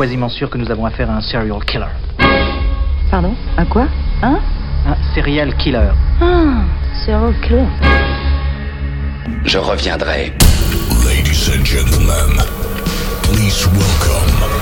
quasiment sûr que nous avons affaire à un serial killer. Pardon? À quoi? Hein Un serial killer. Ah, serial killer. Je reviendrai. Ladies and gentlemen, please welcome.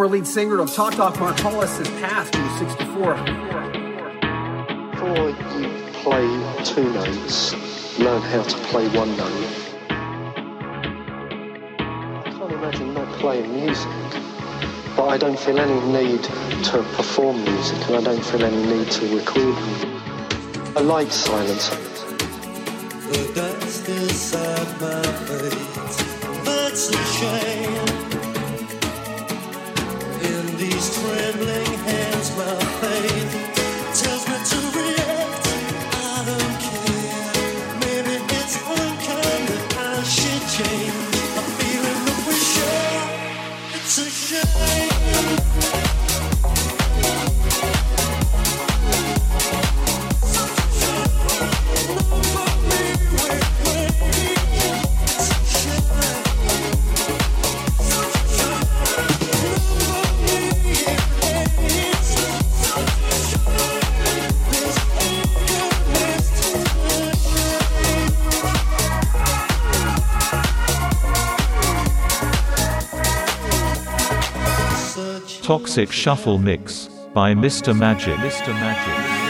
Former lead singer of Talk Talk Mark Hollis has passed. He was 64. Before you play two notes, learn how to play one note. I can't imagine not playing music, but I don't feel any need to perform music and I don't feel any need to record music. I like silence. The dust inside my face. That's a shame. Hands, Toxic Shuffle Mix by Mr. Magic. Mr. Magic.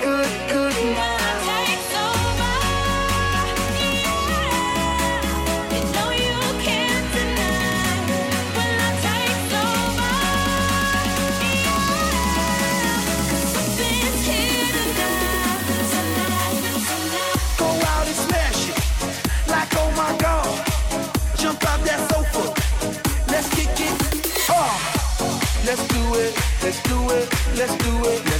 let's do it.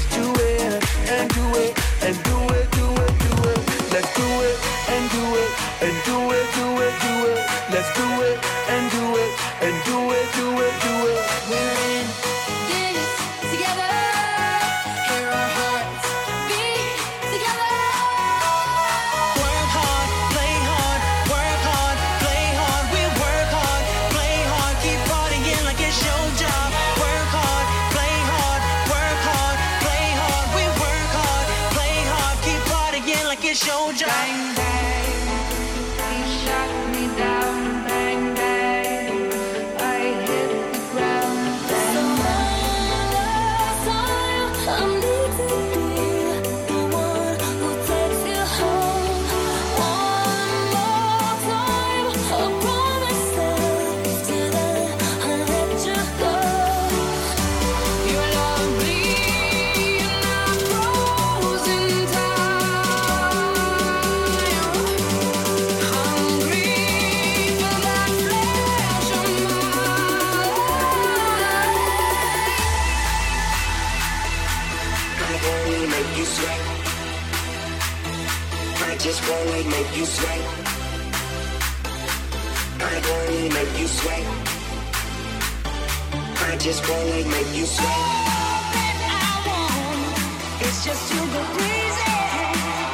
I just wanna make you sweat. All that I want is just to go crazy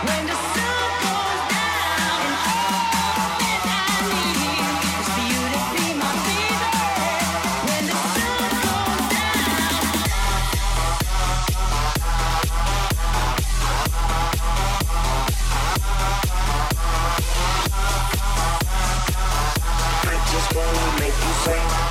when the sun goes down. All that I need is for you to be my baby when the sun goes down. I just wanna make you.